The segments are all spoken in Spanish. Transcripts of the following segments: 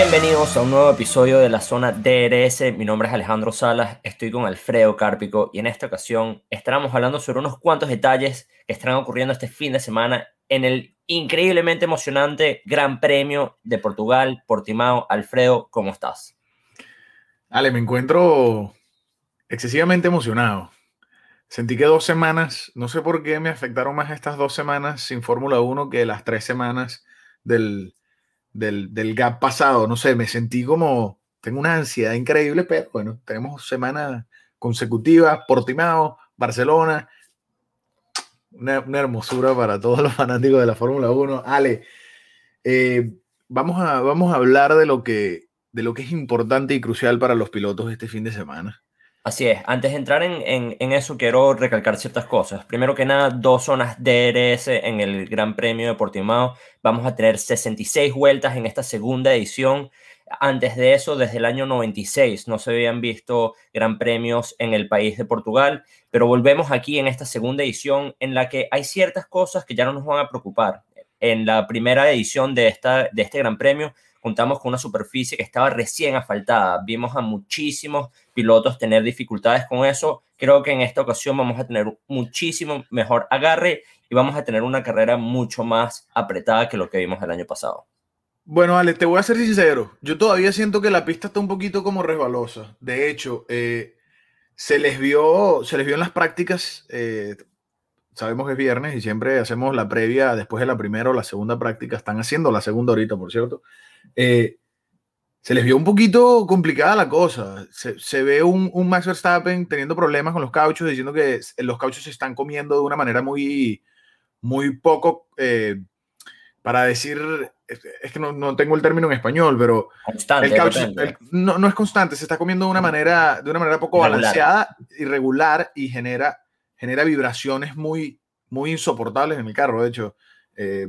Bienvenidos a un nuevo episodio de la zona DRS. Mi nombre es Alejandro Salas, estoy con Alfredo Cárpico y en esta ocasión estaremos hablando sobre unos cuantos detalles que estarán ocurriendo este fin de semana en el increíblemente emocionante Gran Premio de Portugal, Portimao. Alfredo, ¿cómo estás? Ale, me encuentro excesivamente emocionado. Sentí que dos semanas, no sé por qué me afectaron más estas dos semanas sin Fórmula 1 que las tres semanas del, del, del gap pasado. No sé, me sentí como, tengo una ansiedad increíble, pero bueno, tenemos semanas consecutivas, Portimao, Barcelona, una, hermosura para todos los fanáticos de la Fórmula 1. Ale, eh, vamos, a, vamos a hablar de lo, que, de lo que es importante y crucial para los pilotos este fin de semana. Así es, antes de entrar en, en, eso quiero recalcar ciertas cosas. Primero que nada, dos zonas DRS en el Gran Premio de Portimao. Vamos a tener 66 vueltas en esta segunda edición. Antes de eso, desde el año 96, no se habían visto Gran Premios en el país de Portugal, pero volvemos aquí en esta segunda edición en la que hay ciertas cosas que ya no nos van a preocupar. En la primera edición de, esta, de este Gran Premio contamos con una superficie que estaba recién asfaltada. Vimos a muchísimos pilotos tener dificultades con eso. Creo que en esta ocasión vamos a tener muchísimo mejor agarre y vamos a tener una carrera mucho más apretada que lo que vimos el año pasado. Bueno, Ale, te voy a ser sincero. Yo todavía siento que la pista está un poquito como resbalosa. De hecho, eh, se les vio, se les vio en las prácticas. Eh, sabemos que es viernes y siempre hacemos la previa después de la primera o la segunda práctica. Están haciendo la segunda ahorita, por cierto. Eh, se les vio un poquito complicada la cosa. Se, se ve un, un, Max Verstappen teniendo problemas con los cauchos, diciendo que los cauchos se están comiendo de una manera muy, muy poco, eh, para decir, es, que no, no, tengo el término en español, pero constante, el caucho el, no, no, es constante, se está comiendo de una manera, de una manera poco balanceada, irregular y genera, genera vibraciones muy, muy insoportables en el carro. De hecho, eh,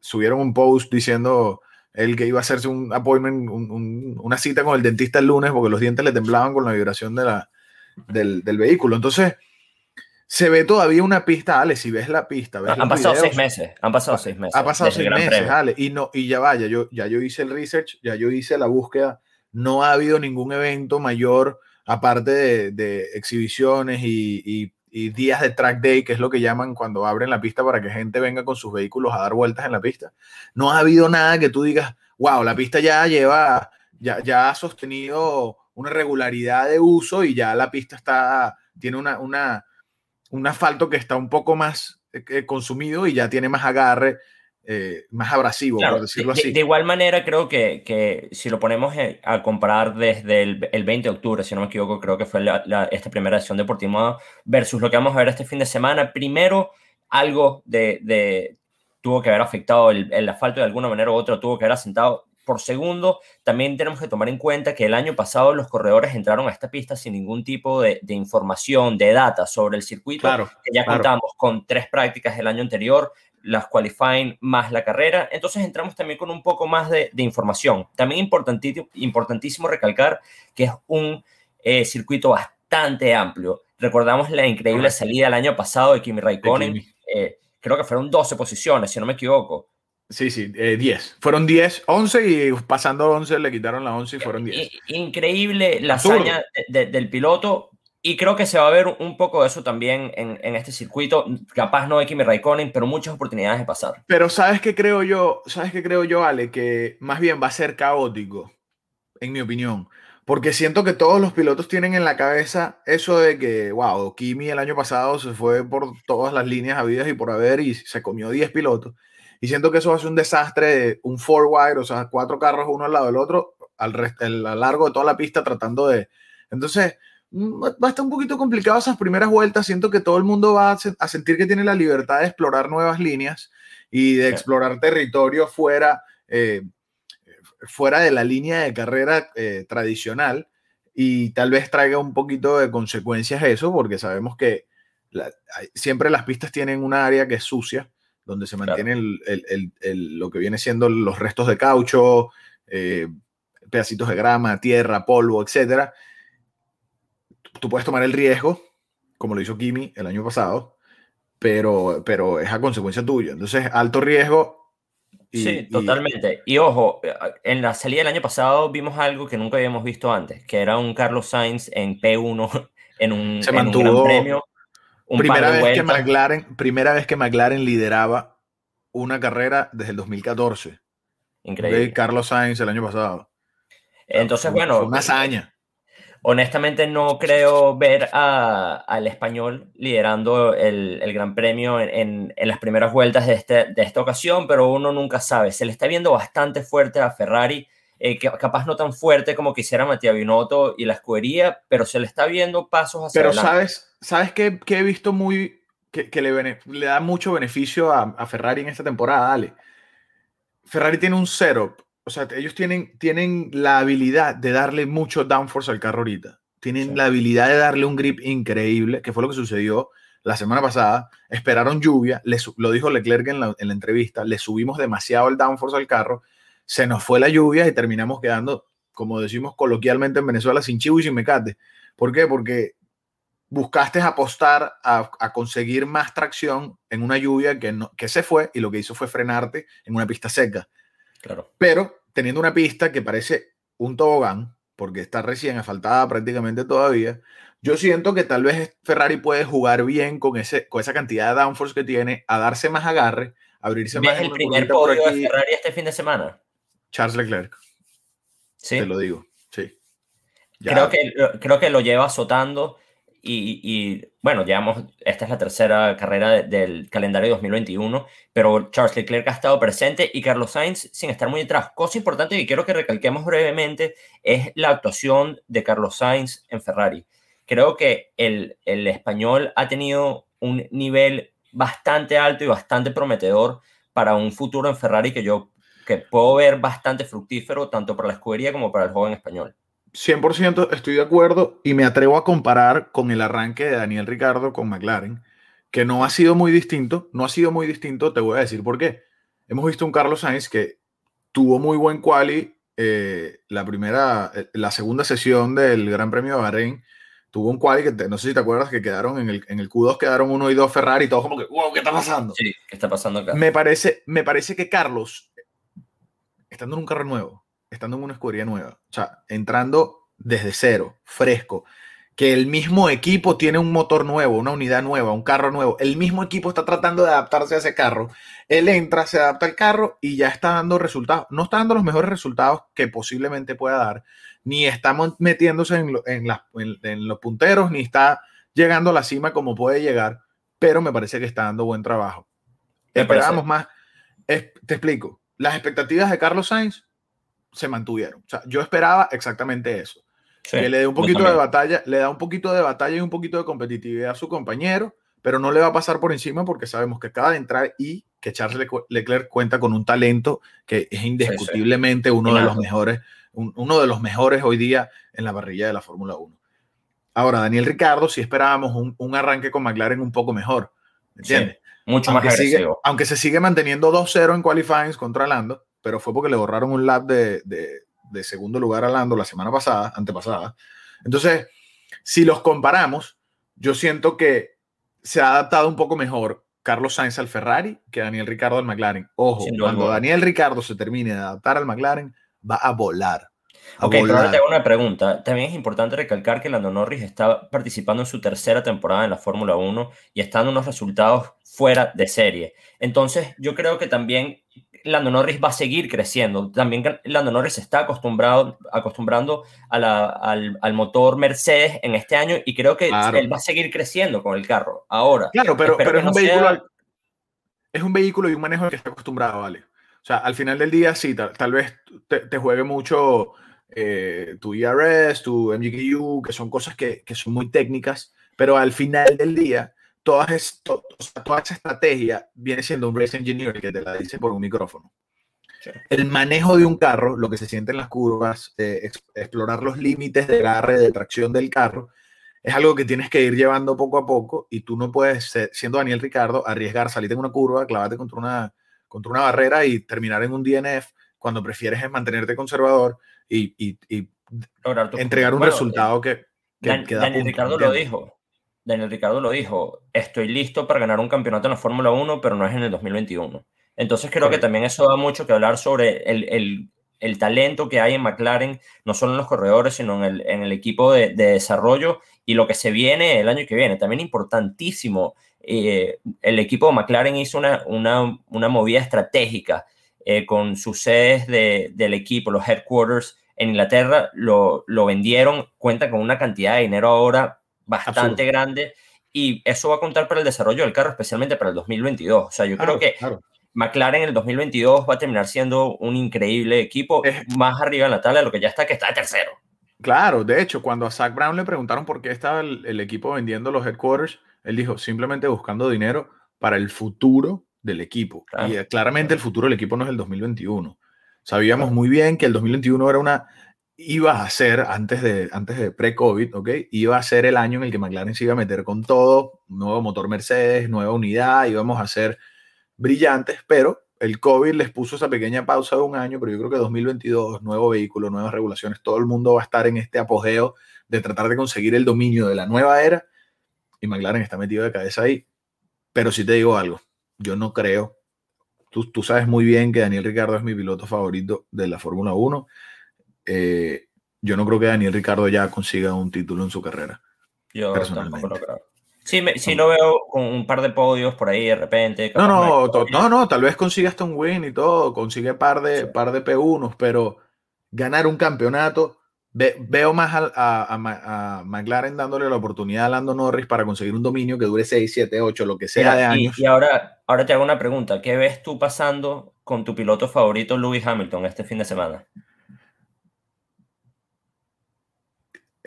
subieron un post diciendo el que iba a hacerse un appointment, un, un, una cita con el dentista el lunes porque los dientes le temblaban con la vibración de la, del, del, vehículo. Entonces, se ve todavía una pista, Ale, si ves la pista. Ves han pasado videos, seis meses, han pasado seis meses. Ha pasado seis meses, premio. Ale, y, no, y ya vaya, yo, ya yo hice el research, ya yo hice la búsqueda, no ha habido ningún evento mayor aparte de, de exhibiciones y, y y días de track day, que es lo que llaman cuando abren la pista para que gente venga con sus vehículos a dar vueltas en la pista. No ha habido nada que tú digas, wow, la pista ya lleva, ya, ya ha sostenido una regularidad de uso y ya la pista está, tiene una, una, un asfalto que está un poco más eh, consumido y ya tiene más agarre. Eh, más abrasivo, claro, por decirlo de, así. De, igual manera, creo que, que si lo ponemos a comparar desde el, el, 20 de octubre, si no me equivoco, creo que fue la, la, esta primera edición de Portimao versus lo que vamos a ver este fin de semana, primero, algo de, de tuvo que haber afectado el, el, asfalto de alguna manera u otra, tuvo que haber asentado. Por segundo, también tenemos que tomar en cuenta que el año pasado los corredores entraron a esta pista sin ningún tipo de, de información, de data sobre el circuito, claro, que ya claro. contamos con tres prácticas el año anterior, las qualifying más la carrera. Entonces entramos también con un poco más de, de información. También importantísimo, importantísimo recalcar que es un eh, circuito bastante amplio. Recordamos la increíble salida el año pasado de Kimi Raikkonen. De Kimi. Eh, creo que fueron 12 posiciones, si no me equivoco. Sí, sí, eh, 10. Fueron 10, 11 y pasando 11 le quitaron la 11 y fueron 10. Increíble la hazaña de, de, del piloto, y creo que se va a ver un poco de eso también en, en este circuito. Capaz no de Kimi Raikkonen, pero muchas oportunidades de pasar. Pero ¿sabes qué creo yo? ¿Sabes qué creo yo, Ale? Que más bien va a ser caótico, en mi opinión. Porque siento que todos los pilotos tienen en la cabeza eso de que, wow, Kimi el año pasado se fue por todas las líneas habidas y por haber y se comió 10 pilotos. Y siento que eso va a ser un desastre de un four wide, o sea, cuatro carros uno al lado del otro, al, a lo largo de toda la pista tratando de... Entonces, va a estar un poquito complicado esas primeras vueltas. Siento que todo el mundo va a sentir que tiene la libertad de explorar nuevas líneas y de explorar territorio fuera, eh, fuera de la línea de carrera eh, tradicional y tal vez traiga un poquito de consecuencias eso, porque sabemos que la, siempre las pistas tienen una área que es sucia, donde se mantiene claro. el, el, el, lo que viene siendo los restos de caucho, eh, pedacitos de grama, tierra, polvo, etcétera tú puedes tomar el riesgo, como lo hizo Kimi el año pasado, pero, pero es a consecuencia tuya. Entonces, alto riesgo, sí, totalmente. Y ojo, en la salida del año pasado vimos algo que nunca habíamos visto antes, que era un Carlos Sainz en P1 en un, Se mantuvo, premio. primera, vez que McLaren, primera vez que McLaren lideraba una carrera desde el 2014. Increíble. De Carlos Sainz el año pasado. Entonces, bueno. una hazaña. Honestamente, no creo ver al español liderando el, Gran Premio en, las primeras vueltas de, este, de esta ocasión, pero uno nunca sabe. Se le está viendo bastante fuerte a Ferrari, eh, capaz no tan fuerte como quisiera Matías Binotto y la escudería, pero se le está viendo pasos hacia Pero sabes, sabes que, he visto muy que, le, le, da mucho beneficio a, a Ferrari en esta temporada, dale. Ferrari tiene un setup o sea, ellos tienen, tienen la habilidad de darle mucho downforce al carro ahorita. Tienen la habilidad de darle un grip increíble, que fue lo que sucedió la semana pasada. Esperaron lluvia, lo dijo Leclerc en la, en la entrevista, le subimos demasiado el downforce al carro, se nos fue la lluvia y terminamos quedando, como decimos coloquialmente en Venezuela, sin chivo y sin mecate. ¿Por qué? Porque buscaste apostar a, a, conseguir más tracción en una lluvia que, no, que se fue y lo que hizo fue frenarte en una pista seca. Claro. Pero teniendo una pista que parece un tobogán, porque está recién asfaltada prácticamente todavía, yo siento que tal vez Ferrari puede jugar bien con, ese, con esa cantidad de downforce que tiene, a darse más agarre, abrirse más. ¿Es el primer podio de Ferrari este fin de semana? Charles Leclerc. Sí. Te lo digo, sí. Creo, que, creo que lo lleva azotando y, bueno, llevamos, esta es la tercera carrera del calendario 2021, pero Charles Leclerc ha estado presente y Carlos Sainz sin estar muy detrás. Cosa importante que quiero que recalquemos brevemente es la actuación de Carlos Sainz en Ferrari. Creo que el, el español ha tenido un nivel bastante alto y bastante prometedor para un futuro en Ferrari que yo que puedo ver bastante fructífero tanto para la escudería como para el joven español. 100% estoy de acuerdo y me atrevo a comparar con el arranque de Daniel Ricardo con McLaren, que no ha sido muy distinto, no ha sido muy distinto, te voy a decir por qué. Hemos visto un Carlos Sainz que tuvo muy buen quali eh, la primera, eh, la segunda sesión del Gran Premio de Bahrein, tuvo un quali que no sé si te acuerdas que quedaron en el, en el Q2 quedaron uno y dos Ferrari y todos como que, wow, ¿qué está pasando? Sí, ¿qué está pasando acá? Me parece, me parece que Carlos, estando en un carro nuevo, estando en una escudería nueva, o sea, entrando desde cero, fresco, que el mismo equipo tiene un motor nuevo, una unidad nueva, un carro nuevo, el mismo equipo está tratando de adaptarse a ese carro, él entra, se adapta al carro y ya está dando resultados, no está dando los mejores resultados que posiblemente pueda dar, ni está metiéndose en, los punteros, ni está llegando a la cima como puede llegar, pero me parece que está dando buen trabajo. Esperábamos más. te explico. Las expectativas de Carlos Sainz se mantuvieron. O sea, yo esperaba exactamente eso. que le dé un poquito de batalla, le da un poquito de batalla y un poquito de competitividad a su compañero, pero no le va a pasar por encima porque sabemos que acaba de entrar y que Charles Leclerc cuenta con un talento que es indiscutiblemente uno de los mejores, uno de los mejores hoy día en la parrilla de la Fórmula 1. Ahora, Daniel Ricardo, si esperábamos un, arranque con McLaren un poco mejor, ¿entiendes? mucho más agresivo. aunque se sigue manteniendo 2-0 en qualifying contra Lando, pero fue porque le borraron un lap de, de, segundo lugar a Lando la semana pasada, antepasada. Entonces, si los comparamos, yo siento que se ha adaptado un poco mejor Carlos Sainz al Ferrari que Daniel Ricardo al McLaren. Ojo, cuando Daniel Ricardo se termine de adaptar al McLaren, va a volar. ok, pero ahora tengo una pregunta. También es importante recalcar que Lando Norris está participando en su tercera temporada en la Fórmula 1 y está dando unos resultados fuera de serie. Entonces, yo creo que también Lando Norris va a seguir creciendo. También Lando Norris se está acostumbrado, acostumbrando al, motor Mercedes en este año y creo que él va a seguir creciendo con el carro. Ahora, claro, pero, pero es, un vehículo, es un vehículo y un manejo al que está acostumbrado, ¿vale? O sea, al final del día, sí, tal, vez te, juegue mucho eh, tu ERS, tu MGQ, que son cosas que, que son muy técnicas, pero al final del día toda, toda esa estrategia viene siendo un race engineer que te la dice por un micrófono. El manejo de un carro, lo que se siente en las curvas, eh, explorar los límites de agarre, de tracción del carro, es algo que tienes que ir llevando poco a poco y tú no puedes, siendo Daniel Ricardo, arriesgar, salir en una curva, clavarte contra una, contra una barrera y terminar en un DNF cuando prefieres es mantenerte conservador y, y, entregar un resultado que, que, Daniel Ricardo lo dijo. Daniel Ricardo lo dijo, estoy listo para ganar un campeonato en la Fórmula 1, pero no es en el 2021. Entonces creo que también eso da mucho que hablar sobre el, el, talento que hay en McLaren, no solo en los corredores, sino en el, en el equipo de, de, desarrollo y lo que se viene el año que viene. También importantísimo, eh, el equipo de McLaren hizo una, una, una movida estratégica eh, con sus sedes de, del equipo, los headquarters en Inglaterra, lo, lo vendieron, cuenta con una cantidad de dinero ahora bastante grande y eso va a contar para el desarrollo del carro, especialmente para el 2022. O sea, yo creo que McLaren en el 2022 va a terminar siendo un increíble equipo más arriba en la tabla de lo que ya está, que está tercero. Claro, de hecho, cuando a Zach Brown le preguntaron por qué estaba el, equipo vendiendo los headquarters, él dijo simplemente buscando dinero para el futuro del equipo. y claramente el futuro del equipo no es el 2021. Sabíamos muy bien que el 2021 era una iba a ser, antes de, antes de pre-COVID, ¿ok? Iba a ser el año en el que McLaren se iba a meter con todo, nuevo motor Mercedes, nueva unidad, íbamos a ser brillantes, pero el COVID les puso esa pequeña pausa de un año, pero yo creo que 2022, nuevo vehículo, nuevas regulaciones, todo el mundo va a estar en este apogeo de tratar de conseguir el dominio de la nueva era y McLaren está metido de cabeza ahí. Pero si te digo algo, yo no creo, tú, tú sabes muy bien que Daniel Ricardo es mi piloto favorito de la Fórmula 1 eh, yo no creo que Daniel Ricardo ya consiga un título en su carrera. Yo personalmente. Lo creo. Sí, sí lo veo con un par de podios por ahí de repente. No, no, no, no, tal vez consiga hasta un win y todo, consigue par de, par de P1, pero ganar un campeonato, veo más a, McLaren dándole la oportunidad a Lando Norris para conseguir un dominio que dure 6, 7, 8, lo que sea de años. Y, ahora, ahora te hago una pregunta, ¿qué ves tú pasando con tu piloto favorito, Lewis Hamilton, este fin de semana?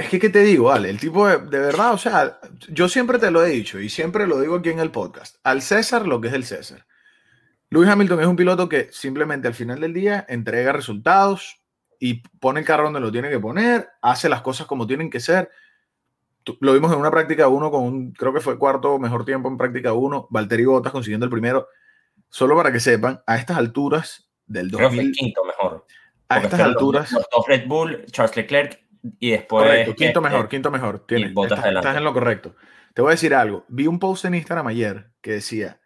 Es que, ¿qué te digo, Ale? El tipo de, verdad, o sea, yo siempre te lo he dicho y siempre lo digo aquí en el podcast. Al César lo que es el César. Lewis Hamilton es un piloto que simplemente al final del día entrega resultados y pone el carro donde lo tiene que poner, hace las cosas como tienen que ser. Lo vimos en una práctica 1 con un, creo que fue cuarto mejor tiempo en práctica 1, Valtteri Bottas consiguiendo el primero. Solo para que sepan, a estas alturas del 2000... Creo que quinto mejor. A estas alturas... Los, Red Bull, Charles Leclerc y después. Correcto, quinto mejor, quinto mejor. Tienes, estás, en lo correcto. Te voy a decir algo. Vi un post en Instagram ayer que decía: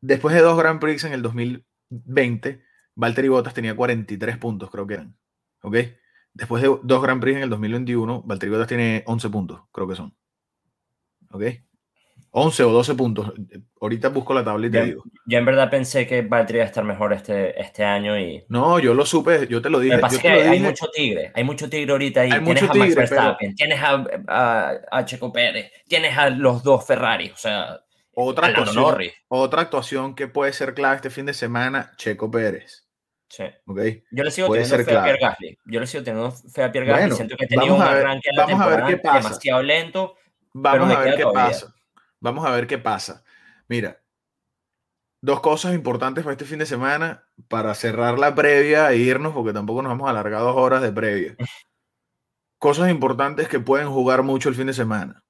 después de dos Grand Prix en el 2020, Valtteri Bottas tenía 43 puntos, creo que eran. ¿Ok? Después de dos Grand Prix en el 2021, Valtteri Bottas tiene 11 puntos, creo que son. ¿Ok? 11 o 12 puntos. Ahorita busco la tabla y te yo, digo. Yo en verdad pensé que Valtteri iba a estar mejor este, este año y... No, yo lo supe, yo te lo dije. Yo hay mucho tigre, hay mucho tigre ahorita ahí. tienes a Max Verstappen, tienes a, a, Checo Pérez, tienes a los dos Ferrari, o sea... Otra actuación, otra actuación que puede ser clave este fin de semana, Checo Pérez. Sí. Okay. Yo le sigo teniendo fe a Pierre Gasly. Yo le sigo teniendo fe a Pierre Gasly. Siento que tenía un arranque de la temporada demasiado lento. Vamos a ver qué pasa. Vamos a ver qué pasa. Mira, dos cosas importantes para este fin de semana, para cerrar la previa e irnos, porque tampoco nos vamos a alargar dos horas de previa. Cosas importantes que pueden jugar mucho el fin de semana.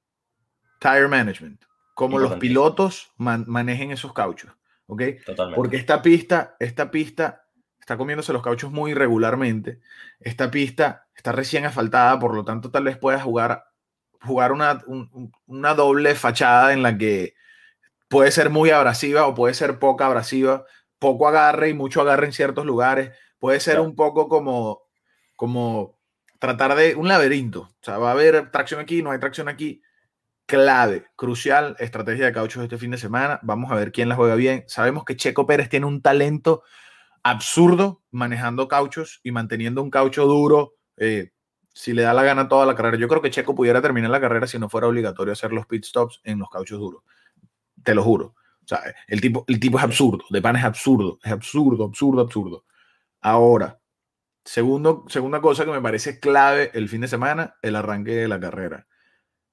Tire management. Cómo los pilotos manejen esos cauchos. ¿Ok? Totalmente. Porque esta pista, esta pista está comiéndose los cauchos muy irregularmente. Esta pista está recién asfaltada, por lo tanto, tal vez pueda jugar jugar una, una doble fachada en la que puede ser muy abrasiva o puede ser poco abrasiva, poco agarre y mucho agarre en ciertos lugares. Puede ser un poco como, como tratar de un laberinto. O sea, va a haber tracción aquí, no hay tracción aquí. Clave, crucial, estrategia de cauchos este fin de semana. Vamos a ver quién la juega bien. Sabemos que Checo Pérez tiene un talento absurdo manejando cauchos y manteniendo un caucho duro. Eh, si le da la gana toda la carrera. Yo creo que Checo pudiera terminar la carrera si no fuera obligatorio hacer los pit stops en los cauchos duros. Te lo juro. O sea, el tipo, el tipo es absurdo. De pan es absurdo. Es absurdo, absurdo, absurdo. Ahora, segundo, segunda cosa que me parece clave el fin de semana, el arranque de la carrera.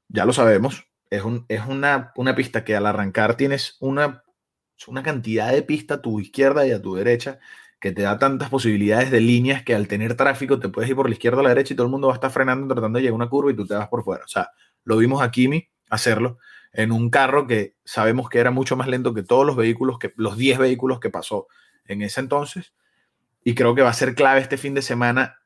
Ya lo sabemos. Es, un, es una, una pista que al arrancar tienes una, una cantidad de pista a tu izquierda y a tu derecha que te da tantas posibilidades de líneas que al tener tráfico te puedes ir por la izquierda o la derecha y todo el mundo va a estar frenando tratando de llegar a una curva y tú te vas por fuera. O sea, lo vimos a Kimi hacerlo en un carro que sabemos que era mucho más lento que todos los vehículos, que los 10 vehículos que pasó en ese entonces. Y creo que va a ser clave este fin de semana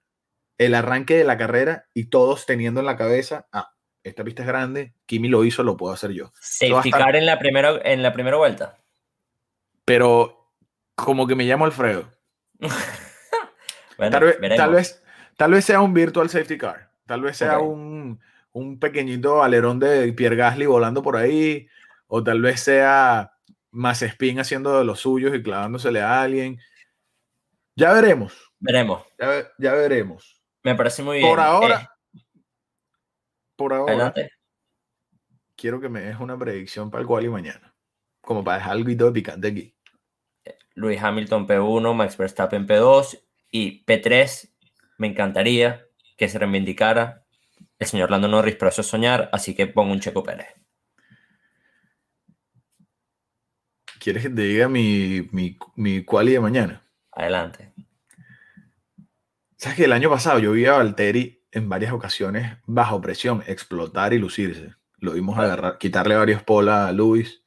el arranque de la carrera y todos teniendo en la cabeza, ah, esta pista es grande, Kimi lo hizo, lo puedo hacer yo. Safety car en la primera, en la primera vuelta. Pero como que me llamo Alfredo. Bueno, Tal vez, tal, vez, tal vez sea un virtual safety car. Tal vez sea un, un pequeñito alerón de Pierre Gasly volando por ahí. O tal vez sea Mazepin haciendo de los suyos y clavándosele a alguien. Ya veremos. Veremos. Ya, ve- ya veremos. Me parece muy bien. Por ahora, Eh, por ahora, adelante. quiero que me des una predicción para el cual y mañana. Como para dejar algo de picante aquí. Luis Hamilton P1, Max Verstappen P2 y P3. Me encantaría que se reivindicara el señor Lando Norris, pero eso es soñar, así que pongo un Checo Pérez. ¿Quieres que te diga mi, mi, mi quali de mañana? Adelante. ¿Sabes que el año pasado yo vi a Valtteri en varias ocasiones bajo presión, explotar y lucirse? Lo vimos agarrar, quitarle varios poles a Luis.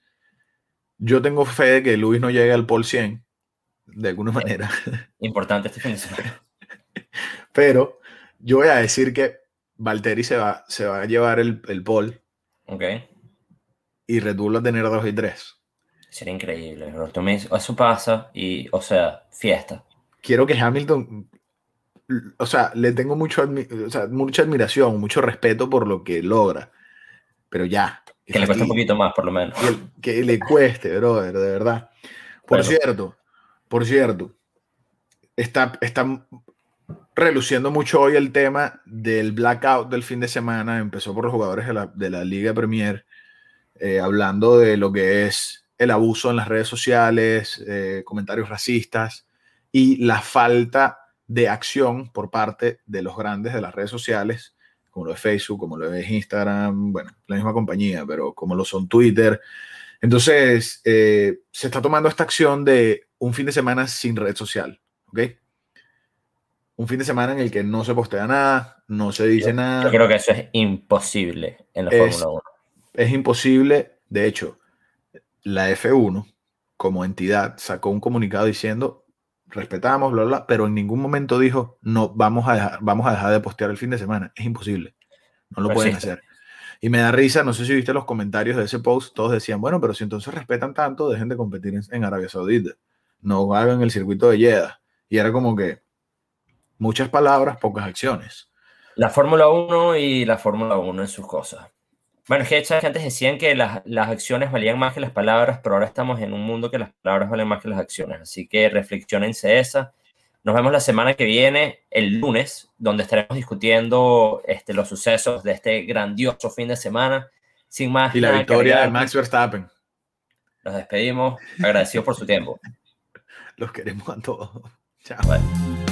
Yo tengo fe de que Luis no llegue al pole 100, de alguna manera. Importante este fin de semana. Pero yo voy a decir que Valtteri se va, se va a llevar el, el pole Ok. y Red Bull va a tener 2 y 3. Sería increíble. Roberto Eso pasa y, o sea, fiesta. Quiero que Hamilton, o sea, le tengo mucho o sea, mucha admiración, mucho respeto por lo que logra. Pero ya. Que le cueste un poquito más, por lo menos. que, que le cueste, brother, de verdad. Por cierto, por cierto, está, está reluciendo mucho hoy el tema del blackout del fin de semana. Empezó por los jugadores de la, de la Liga Premier, eh, hablando de lo que es el abuso en las redes sociales, eh, comentarios racistas y la falta de acción por parte de los grandes de las redes sociales, como lo es Facebook, como lo es Instagram, bueno, la misma compañía, pero como lo son Twitter. Entonces, eh, se está tomando esta acción de un fin de semana sin red social, ¿ok? Un fin de semana en el que no se postea nada, no se dice nada. Yo creo que eso es imposible en la Es- Fórmula 1. es imposible. De hecho, la F1 como entidad sacó un comunicado diciendo respetamos, bla, bla, pero en ningún momento dijo no vamos a dejar, vamos a dejar de postear el fin de semana. Es imposible. No lo pueden hacer. Y me da risa, no sé si viste los comentarios de ese post, todos decían, bueno, pero si entonces respetan tanto, dejen de competir en, en Arabia Saudita. No hagan el circuito de Jeddah. Y era como que muchas palabras, pocas acciones. La Fórmula 1 y la Fórmula 1 en sus cosas. Bueno, es que que antes decían que las, las acciones valían más que las palabras, pero ahora estamos en un mundo que las palabras valen más que las acciones. Así que reflexionense esa. Nos vemos la semana que viene, el lunes, donde estaremos discutiendo este, los sucesos de este grandioso fin de semana. Sin más, Y la victoria de Max Verstappen. Nos despedimos, agradecidos por su tiempo. Los queremos a todos. Chao. Bye.